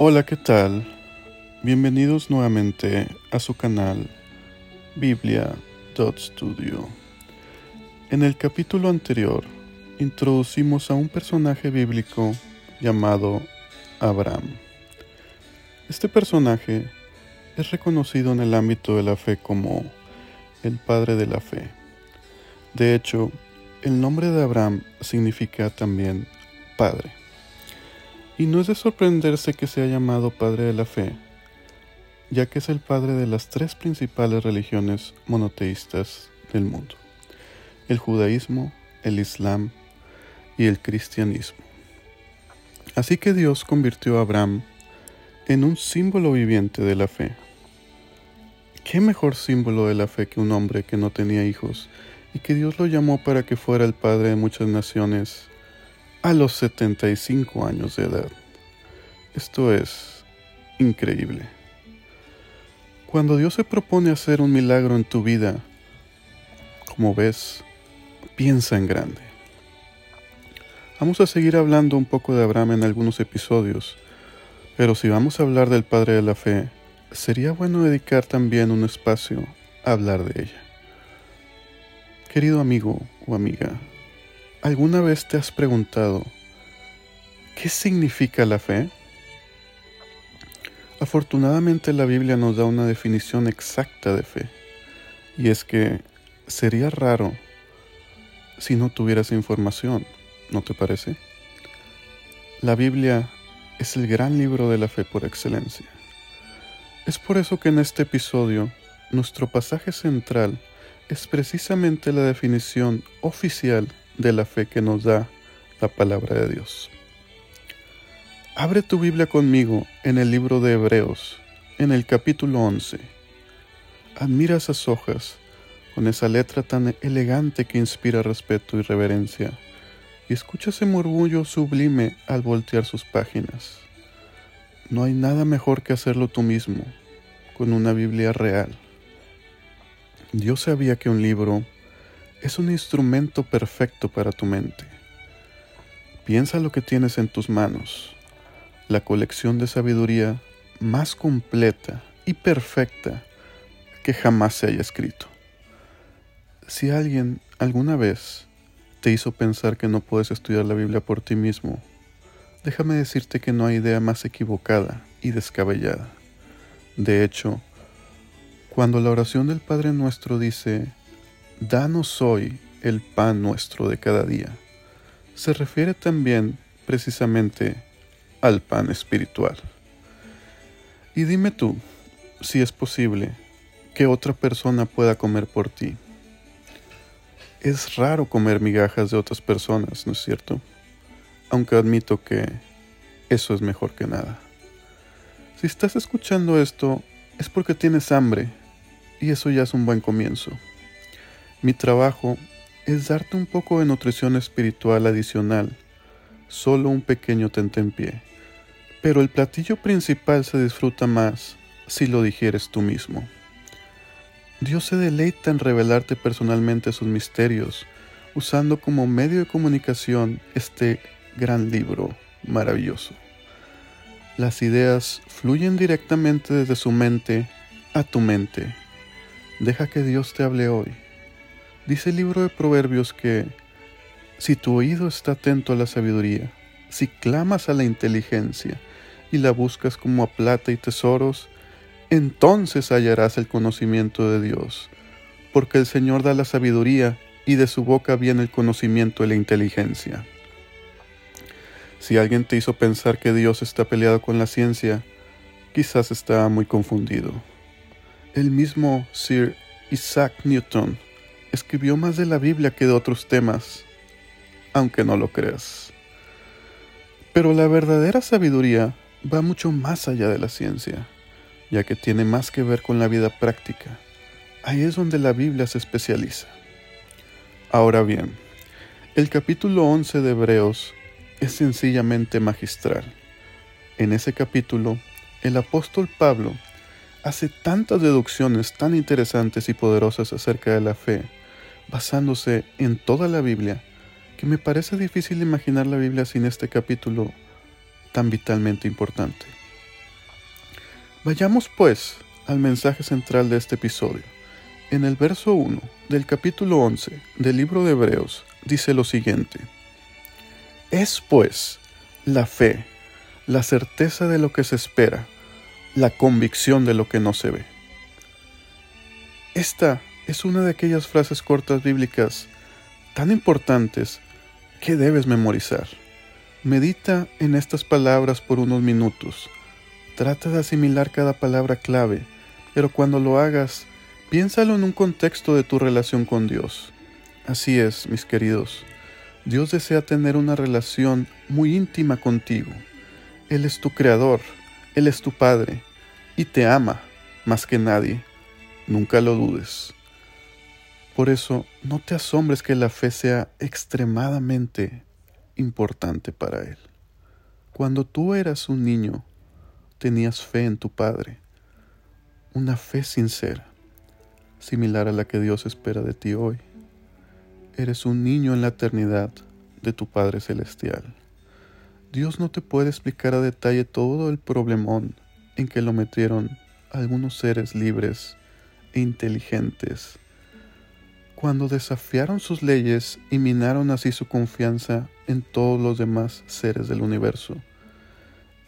Hola, ¿qué tal? Bienvenidos nuevamente a su canal Biblia.studio. En el capítulo anterior introducimos a un personaje bíblico llamado Abraham. Este personaje es reconocido en el ámbito de la fe como el padre de la fe. De hecho, el nombre de Abraham significa también padre. Y no es de sorprenderse que sea llamado padre de la fe, ya que es el padre de las tres principales religiones monoteístas del mundo, el judaísmo, el islam y el cristianismo. Así que Dios convirtió a Abraham en un símbolo viviente de la fe. ¿Qué mejor símbolo de la fe que un hombre que no tenía hijos y que Dios lo llamó para que fuera el padre de muchas naciones a los 75 años de edad? Esto es increíble. Cuando Dios se propone hacer un milagro en tu vida, como ves, piensa en grande. Vamos a seguir hablando un poco de Abraham en algunos episodios, pero si vamos a hablar del Padre de la Fe, sería bueno dedicar también un espacio a hablar de ella. Querido amigo o amiga, ¿alguna vez te has preguntado qué significa la fe? Afortunadamente la Biblia nos da una definición exacta de fe, y es que sería raro si no tuvieras información, ¿no te parece? La Biblia es el gran libro de la fe por excelencia. Es por eso que en este episodio nuestro pasaje central es precisamente la definición oficial de la fe que nos da la palabra de Dios. Abre tu Biblia conmigo en el libro de Hebreos, en el capítulo 11. Admira esas hojas con esa letra tan elegante que inspira respeto y reverencia, y escucha ese murmullo sublime al voltear sus páginas. No hay nada mejor que hacerlo tú mismo, con una Biblia real. Dios sabía que un libro es un instrumento perfecto para tu mente. Piensa lo que tienes en tus manos la colección de sabiduría más completa y perfecta que jamás se haya escrito. Si alguien alguna vez te hizo pensar que no puedes estudiar la Biblia por ti mismo, déjame decirte que no hay idea más equivocada y descabellada. De hecho, cuando la oración del Padre nuestro dice, Danos hoy el pan nuestro de cada día, se refiere también precisamente al pan espiritual. Y dime tú, si es posible, que otra persona pueda comer por ti. Es raro comer migajas de otras personas, ¿no es cierto? Aunque admito que eso es mejor que nada. Si estás escuchando esto, es porque tienes hambre, y eso ya es un buen comienzo. Mi trabajo es darte un poco de nutrición espiritual adicional, solo un pequeño tentempié pero el platillo principal se disfruta más si lo digieres tú mismo. Dios se deleita en revelarte personalmente sus misterios, usando como medio de comunicación este gran libro maravilloso. Las ideas fluyen directamente desde su mente a tu mente. Deja que Dios te hable hoy. Dice el libro de Proverbios que si tu oído está atento a la sabiduría, si clamas a la inteligencia, y la buscas como a plata y tesoros, entonces hallarás el conocimiento de Dios, porque el Señor da la sabiduría y de su boca viene el conocimiento y la inteligencia. Si alguien te hizo pensar que Dios está peleado con la ciencia, quizás está muy confundido. El mismo Sir Isaac Newton escribió más de la Biblia que de otros temas, aunque no lo creas. Pero la verdadera sabiduría va mucho más allá de la ciencia, ya que tiene más que ver con la vida práctica. Ahí es donde la Biblia se especializa. Ahora bien, el capítulo 11 de Hebreos es sencillamente magistral. En ese capítulo, el apóstol Pablo hace tantas deducciones tan interesantes y poderosas acerca de la fe, basándose en toda la Biblia, que me parece difícil imaginar la Biblia sin este capítulo tan vitalmente importante. Vayamos pues al mensaje central de este episodio. En el verso 1 del capítulo 11 del libro de Hebreos dice lo siguiente. Es pues la fe, la certeza de lo que se espera, la convicción de lo que no se ve. Esta es una de aquellas frases cortas bíblicas tan importantes que debes memorizar. Medita en estas palabras por unos minutos. Trata de asimilar cada palabra clave, pero cuando lo hagas, piénsalo en un contexto de tu relación con Dios. Así es, mis queridos. Dios desea tener una relación muy íntima contigo. Él es tu creador, Él es tu Padre, y te ama más que nadie. Nunca lo dudes. Por eso, no te asombres que la fe sea extremadamente importante para Él. Cuando tú eras un niño, tenías fe en tu Padre, una fe sincera, similar a la que Dios espera de ti hoy. Eres un niño en la eternidad de tu Padre Celestial. Dios no te puede explicar a detalle todo el problemón en que lo metieron algunos seres libres e inteligentes cuando desafiaron sus leyes y minaron así su confianza en todos los demás seres del universo,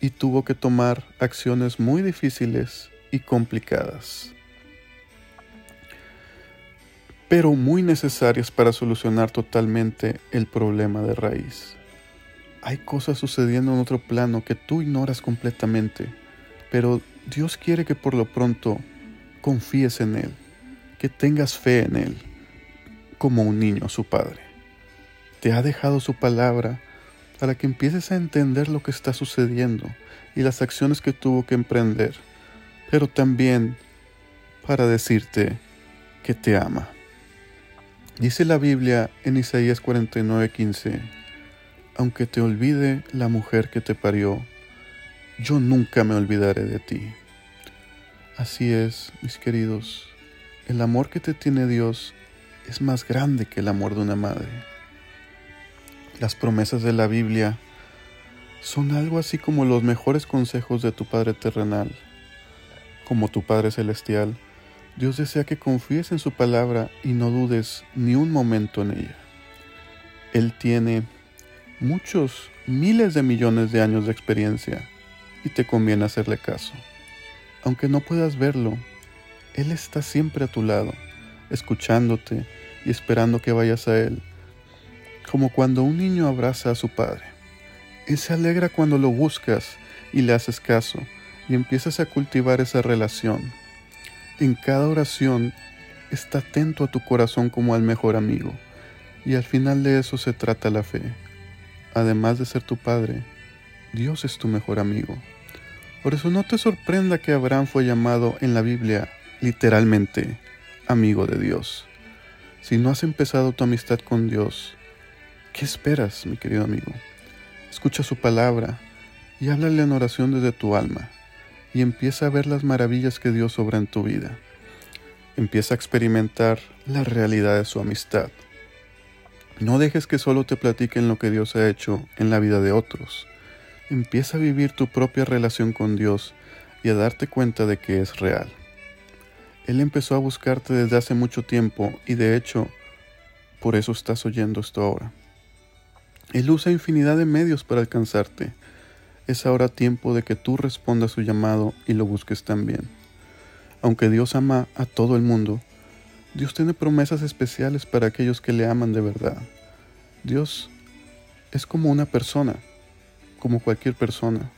y tuvo que tomar acciones muy difíciles y complicadas, pero muy necesarias para solucionar totalmente el problema de raíz. Hay cosas sucediendo en otro plano que tú ignoras completamente, pero Dios quiere que por lo pronto confíes en Él, que tengas fe en Él como un niño su padre. Te ha dejado su palabra para que empieces a entender lo que está sucediendo y las acciones que tuvo que emprender, pero también para decirte que te ama. Dice la Biblia en Isaías 49:15, aunque te olvide la mujer que te parió, yo nunca me olvidaré de ti. Así es, mis queridos, el amor que te tiene Dios es más grande que el amor de una madre. Las promesas de la Biblia son algo así como los mejores consejos de tu Padre terrenal. Como tu Padre celestial, Dios desea que confíes en su palabra y no dudes ni un momento en ella. Él tiene muchos, miles de millones de años de experiencia y te conviene hacerle caso. Aunque no puedas verlo, Él está siempre a tu lado escuchándote y esperando que vayas a Él, como cuando un niño abraza a su padre. Él se alegra cuando lo buscas y le haces caso y empiezas a cultivar esa relación. En cada oración está atento a tu corazón como al mejor amigo y al final de eso se trata la fe. Además de ser tu padre, Dios es tu mejor amigo. Por eso no te sorprenda que Abraham fue llamado en la Biblia literalmente amigo de Dios. Si no has empezado tu amistad con Dios, ¿qué esperas, mi querido amigo? Escucha su palabra y háblale en oración desde tu alma y empieza a ver las maravillas que Dios obra en tu vida. Empieza a experimentar la realidad de su amistad. No dejes que solo te platiquen lo que Dios ha hecho en la vida de otros. Empieza a vivir tu propia relación con Dios y a darte cuenta de que es real. Él empezó a buscarte desde hace mucho tiempo y de hecho, por eso estás oyendo esto ahora. Él usa infinidad de medios para alcanzarte. Es ahora tiempo de que tú respondas su llamado y lo busques también. Aunque Dios ama a todo el mundo, Dios tiene promesas especiales para aquellos que le aman de verdad. Dios es como una persona, como cualquier persona.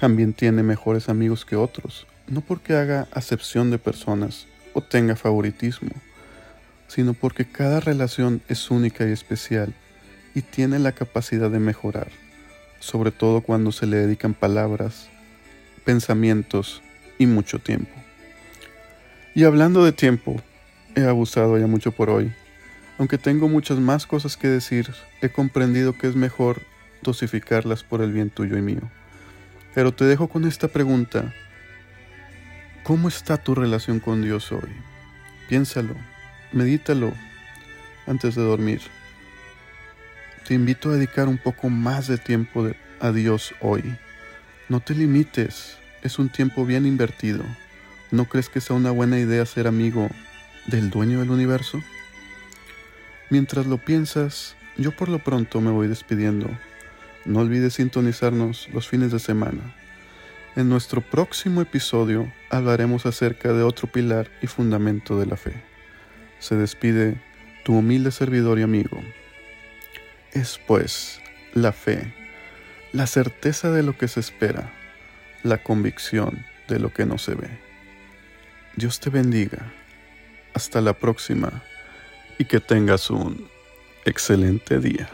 También tiene mejores amigos que otros no porque haga acepción de personas o tenga favoritismo, sino porque cada relación es única y especial y tiene la capacidad de mejorar, sobre todo cuando se le dedican palabras, pensamientos y mucho tiempo. Y hablando de tiempo, he abusado ya mucho por hoy. Aunque tengo muchas más cosas que decir, he comprendido que es mejor dosificarlas por el bien tuyo y mío. Pero te dejo con esta pregunta ¿Cómo está tu relación con Dios hoy? Piénsalo, medítalo antes de dormir. Te invito a dedicar un poco más de tiempo a Dios hoy. No te limites es un tiempo bien invertido. ¿No crees que sea una buena idea ser amigo del dueño del universo? Mientras lo piensas, yo por lo pronto me voy despidiendo. No olvides sintonizarnos los fines de semana. En nuestro próximo episodio hablaremos acerca de otro pilar y fundamento de la fe. Se despide tu humilde servidor y amigo. Es pues la fe, la certeza de lo que se espera, la convicción de lo que no se ve. Dios te bendiga. Hasta la próxima y que tengas un excelente día.